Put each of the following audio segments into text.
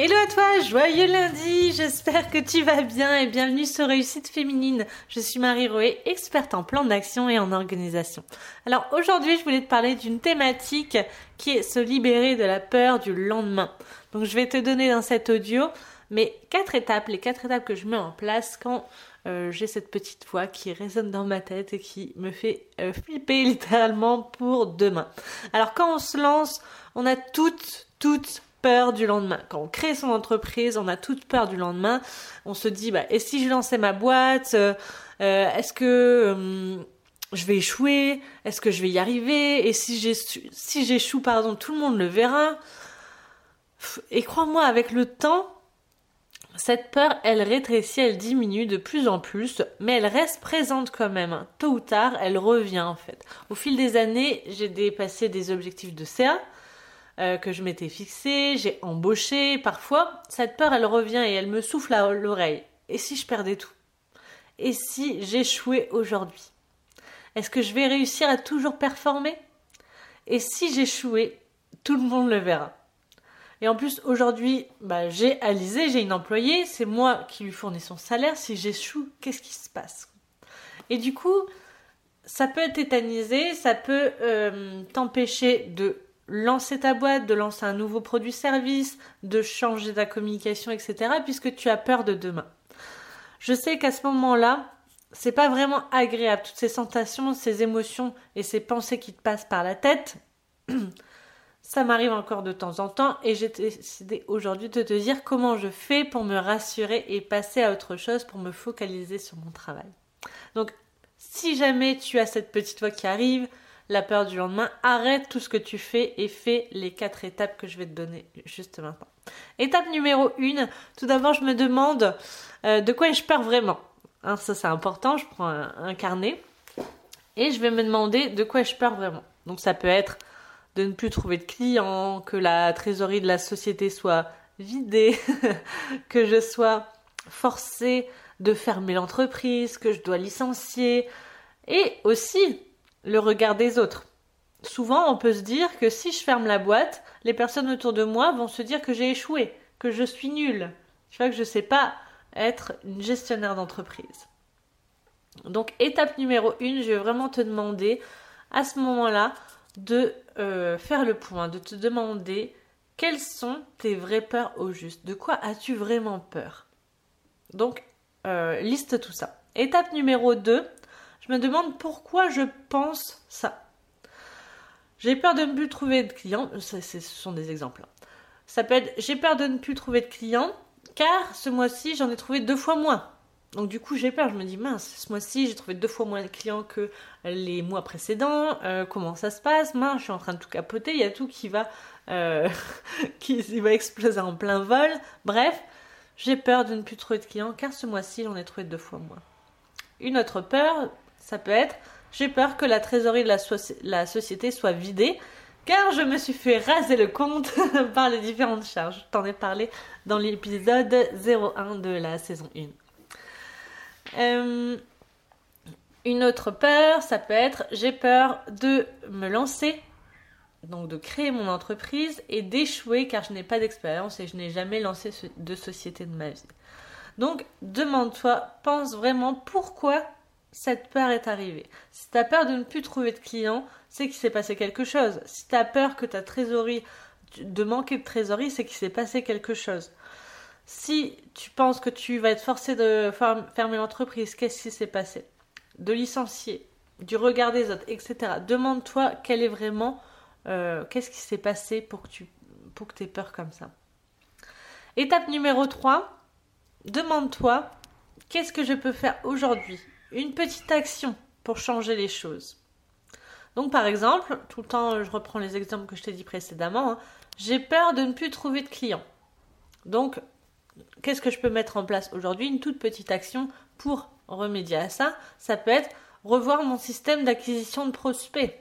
Hello à toi, joyeux lundi, j'espère que tu vas bien et bienvenue sur Réussite Féminine. Je suis Marie Roé, experte en plan d'action et en organisation. Alors aujourd'hui je voulais te parler d'une thématique qui est se libérer de la peur du lendemain. Donc je vais te donner dans cet audio mes quatre étapes, les quatre étapes que je mets en place quand euh, j'ai cette petite voix qui résonne dans ma tête et qui me fait euh, flipper littéralement pour demain. Alors quand on se lance, on a toutes, toutes peur du lendemain. Quand on crée son entreprise, on a toute peur du lendemain. On se dit, bah, et si je lançais ma boîte euh, euh, Est-ce que euh, je vais échouer? Est-ce que je vais y arriver? Et si j'échoue, pardon, tout le monde le verra. Et crois-moi, avec le temps, cette peur, elle rétrécit, elle diminue de plus en plus, mais elle reste présente quand même. Tôt ou tard, elle revient en fait. Au fil des années, j'ai dépassé des objectifs de CA, euh, que je m'étais fixé, j'ai embauché. Parfois, cette peur, elle revient et elle me souffle à l'oreille. Et si je perdais tout? Et si j'échouais aujourd'hui? Est-ce que je vais réussir à toujours performer? Et si j'échouais, tout le monde le verra. Et en plus, aujourd'hui, bah, j'ai Alizé, j'ai une employée, c'est moi qui lui fournis son salaire. Si j'échoue, qu'est-ce qui se passe? Et du coup, ça peut tétaniser, ça peut euh, t'empêcher de lancer ta boîte, de lancer un nouveau produit-service, de changer ta communication, etc., puisque tu as peur de demain. Je sais qu'à ce moment-là, c'est pas vraiment agréable, toutes ces sensations, ces émotions et ces pensées qui te passent par la tête. Ça m'arrive encore de temps en temps et j'ai décidé aujourd'hui de te dire comment je fais pour me rassurer et passer à autre chose, pour me focaliser sur mon travail. Donc, si jamais tu as cette petite voix qui arrive, la peur du lendemain, arrête tout ce que tu fais et fais les quatre étapes que je vais te donner juste maintenant. Étape numéro 1, tout d'abord je me demande euh, de quoi ai-je peur vraiment? Hein, Ça c'est important, je prends un, carnet et je vais me demander de quoi ai-je peur vraiment. Donc ça peut être de ne plus trouver de clients, que la trésorerie de la société soit vidée, que je sois forcée de fermer l'entreprise, que je dois licencier, et aussi le regard des autres. Souvent, on peut se dire que si je ferme la boîte, les personnes autour de moi vont se dire que j'ai échoué, que je suis nulle. Tu vois que je ne sais pas être une gestionnaire d'entreprise. Donc, étape numéro une, je vais vraiment te demander à ce moment-là de euh, faire le point, de te demander quelles sont tes vraies peurs au juste. De quoi as-tu vraiment peur? Donc, euh, liste tout ça. Étape numéro 2, je me demande pourquoi je pense ça. J'ai peur de ne plus trouver de clients. ce sont des exemples. Hein. Ça peut j'ai peur de ne plus trouver de clients car ce mois-ci j'en ai trouvé deux fois moins. Donc du coup j'ai peur, je me dis mince, ce mois-ci j'ai trouvé deux fois moins de clients que les mois précédents, euh, comment ça se passe? Mince, je suis en train de tout capoter, il y a tout qui va, euh, qui va exploser en plein vol. Bref, j'ai peur de ne plus trouver de clients car ce mois-ci j'en ai trouvé deux fois moins. Une autre peur, ça peut être j'ai peur que la trésorerie de la, société soit vidée car je me suis fait raser le compte par les différentes charges. Je t'en ai parlé dans l'épisode 01 de la saison 1. Euh, une autre peur, ça peut être j'ai peur de me lancer, donc de créer mon entreprise et d'échouer car je n'ai pas d'expérience et je n'ai jamais lancé de société de ma vie. Donc demande-toi, pense vraiment pourquoi cette peur est arrivée. Si tu as peur de ne plus trouver de clients, c'est qu'il s'est passé quelque chose. Si tu as peur que ta trésorerie, de manquer de trésorerie, c'est qu'il s'est passé quelque chose. Si tu penses que tu vas être forcé de fermer l'entreprise, qu'est-ce qui s'est passé? De licencier, du regard des autres, etc. Demande-toi quel est vraiment, euh, qu'est-ce qui s'est passé pour que tu aies peur comme ça. Étape numéro 3, demande-toi qu'est-ce que je peux faire aujourd'hui une petite action pour changer les choses. Donc par exemple, tout le temps je reprends les exemples que je t'ai dit précédemment, hein, j'ai peur de ne plus trouver de clients. Donc qu'est-ce que je peux mettre en place aujourd'hui? Une toute petite action pour remédier à ça. Ça peut être revoir mon système d'acquisition de prospects.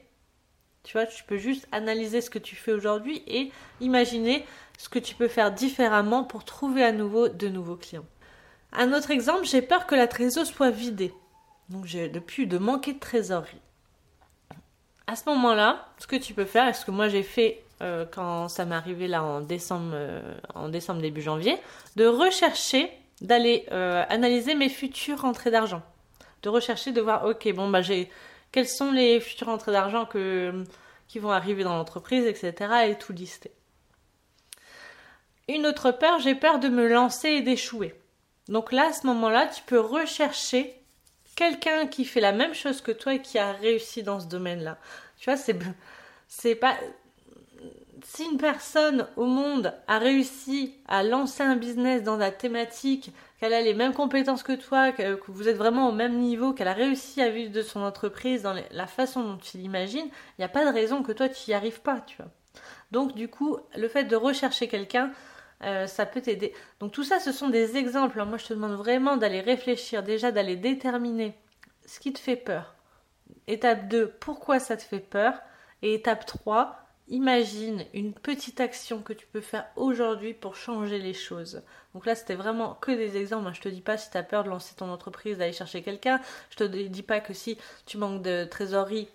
Tu vois, tu peux juste analyser ce que tu fais aujourd'hui et imaginer ce que tu peux faire différemment pour trouver à nouveau de nouveaux clients. Un autre exemple, j'ai peur que la trésorerie soit vidée. Donc j'ai depuis de manquer de trésorerie. à ce moment-là, ce que tu peux faire, et ce que moi j'ai fait euh, quand ça m'est arrivé là en décembre, euh, en décembre début janvier, de rechercher, d'aller euh, analyser mes futures rentrées d'argent, de rechercher, de voir, ok, bon bah j'ai, quelles sont les futures rentrées d'argent qui vont arriver dans l'entreprise, etc. et tout lister. Une autre peur, j'ai peur de me lancer et d'échouer. Donc là, à ce moment-là, tu peux rechercher quelqu'un qui fait la même chose que toi et qui a réussi dans ce domaine-là. Tu vois, c'est pas si une personne au monde a réussi à lancer un business dans la thématique, qu'elle a les mêmes compétences que toi, que, vous êtes vraiment au même niveau, qu'elle a réussi à vivre de son entreprise dans la façon dont tu l'imagines, il n'y a pas de raison que toi tu n'y arrives pas, tu vois. Donc du coup, le fait de rechercher quelqu'un, euh, ça peut t'aider. Donc tout ça, ce sont des exemples. Moi, je te demande vraiment d'aller réfléchir, déjà d'aller déterminer ce qui te fait peur. Étape 2, pourquoi ça te fait peur? Et étape 3, imagine une petite action que tu peux faire aujourd'hui pour changer les choses. Donc là, c'était vraiment que des exemples. Je te dis pas si tu as peur de lancer ton entreprise, d'aller chercher quelqu'un. Je te dis pas que si tu manques de trésorerie,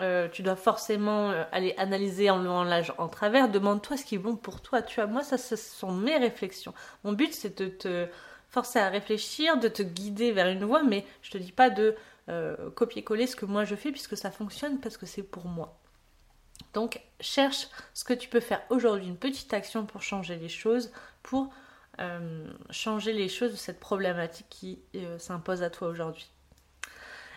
euh, tu dois forcément euh, aller analyser en l'âge en travers. Demande-toi ce qui est bon pour toi. Tu vois, moi, ça, ce sont mes réflexions. Mon but, c'est de te forcer à réfléchir, de te guider vers une voie, mais je te dis pas de euh, copier-coller ce que moi je fais puisque ça fonctionne parce que c'est pour moi. Donc, cherche ce que tu peux faire aujourd'hui, une petite action pour changer les choses, pour changer les choses de cette problématique qui s'impose à toi aujourd'hui.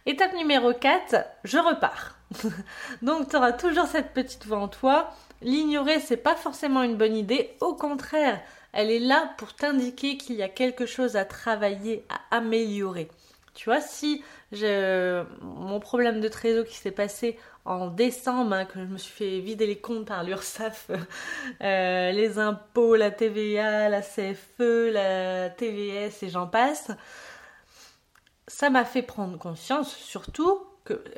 Étape numéro 4, je repars. Donc tu auras toujours cette petite voix en toi. L'ignorer, c'est pas forcément une bonne idée. Au contraire, elle est là pour t'indiquer qu'il y a quelque chose à travailler, à améliorer. Tu vois, si mon problème de trésor qui s'est passé en décembre, hein, que je me suis fait vider les comptes par l'URSSAF, euh, les impôts, la TVA, la CFE, la TVS et j'en passe, ça m'a fait prendre conscience surtout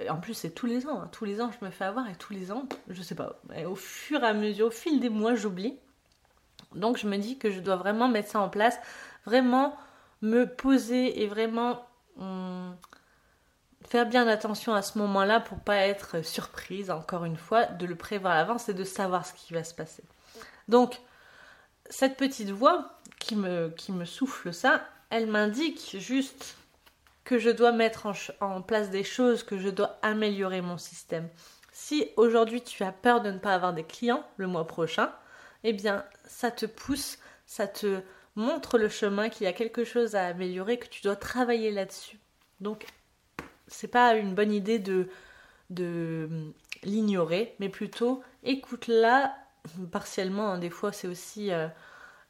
en plus c'est tous les ans, hein, tous les ans je me fais avoir et tous les ans, je sais pas, au fur et à mesure, au fil des mois j'oublie. Donc je me dis que je dois vraiment mettre ça en place, vraiment me poser et vraiment hum, faire bien attention à ce moment-là pour pas être surprise, encore une fois, de le prévoir à l'avance et de savoir ce qui va se passer. Donc cette petite voix qui me souffle ça, elle m'indique juste que je dois mettre en, place des choses, que je dois améliorer mon système. Si aujourd'hui tu as peur de ne pas avoir des clients le mois prochain, eh bien ça te pousse, ça te montre le chemin qu'il y a quelque chose à améliorer, que tu dois travailler là-dessus. Donc c'est pas une bonne idée de, l'ignorer, mais plutôt écoute-la partiellement. Hein. des fois c'est aussi euh,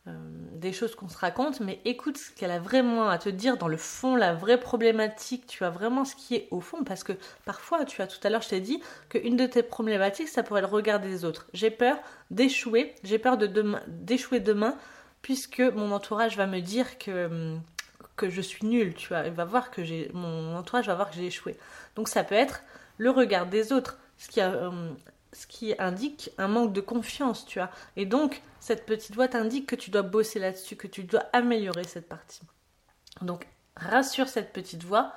des choses qu'on se raconte, mais écoute ce qu'elle a vraiment à te dire dans le fond, la vraie problématique, tu as vraiment ce qui est au fond, parce que parfois, tu as tout à l'heure, je t'ai dit qu'une de tes problématiques, ça pourrait le regard des autres. J'ai peur d'échouer, j'ai peur de d'échouer demain, puisque mon entourage va me dire que hum, que je suis nulle, tu vois, il va voir que j'ai mon entourage va voir que j'ai échoué. Donc ça peut être le regard des autres, ce qui a hum, ce qui indique un manque de confiance, tu vois. Et donc, cette petite voix t'indique que tu dois bosser là-dessus, que tu dois améliorer cette partie. Donc, rassure cette petite voix,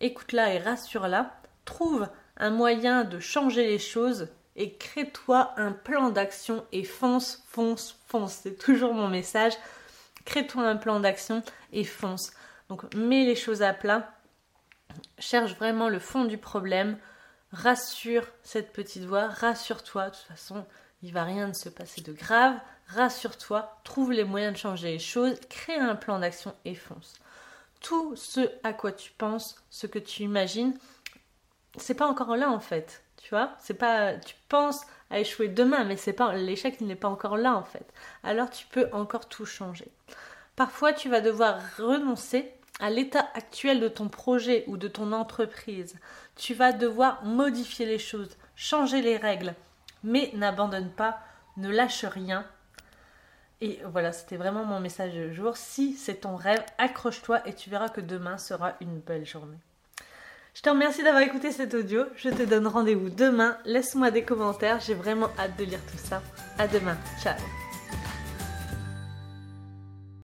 écoute-la et rassure-la, trouve un moyen de changer les choses et crée-toi un plan d'action et fonce, fonce, fonce. C'est toujours mon message. Crée-toi un plan d'action et fonce. Donc, mets les choses à plat, cherche vraiment le fond du problème, rassure cette petite voix, rassure-toi, de toute façon, il va rien se passer de grave, rassure-toi, trouve les moyens de changer les choses, crée un plan d'action et fonce. Tout ce à quoi tu penses, ce que tu imagines, c'est pas encore là en fait. Tu vois, c'est pas tu penses à échouer demain mais c'est pas l'échec n'est pas encore là en fait. Alors tu peux encore tout changer. Parfois tu vas devoir renoncer à l'état actuel de ton projet ou de ton entreprise. Tu vas devoir modifier les choses, changer les règles, mais n'abandonne pas, ne lâche rien. Et voilà, c'était vraiment mon message du jour. Si c'est ton rêve, accroche-toi et tu verras que demain sera une belle journée. Je te remercie d'avoir écouté cet audio. Je te donne rendez-vous demain. Laisse-moi des commentaires. J'ai vraiment hâte de lire tout ça. À demain. Ciao.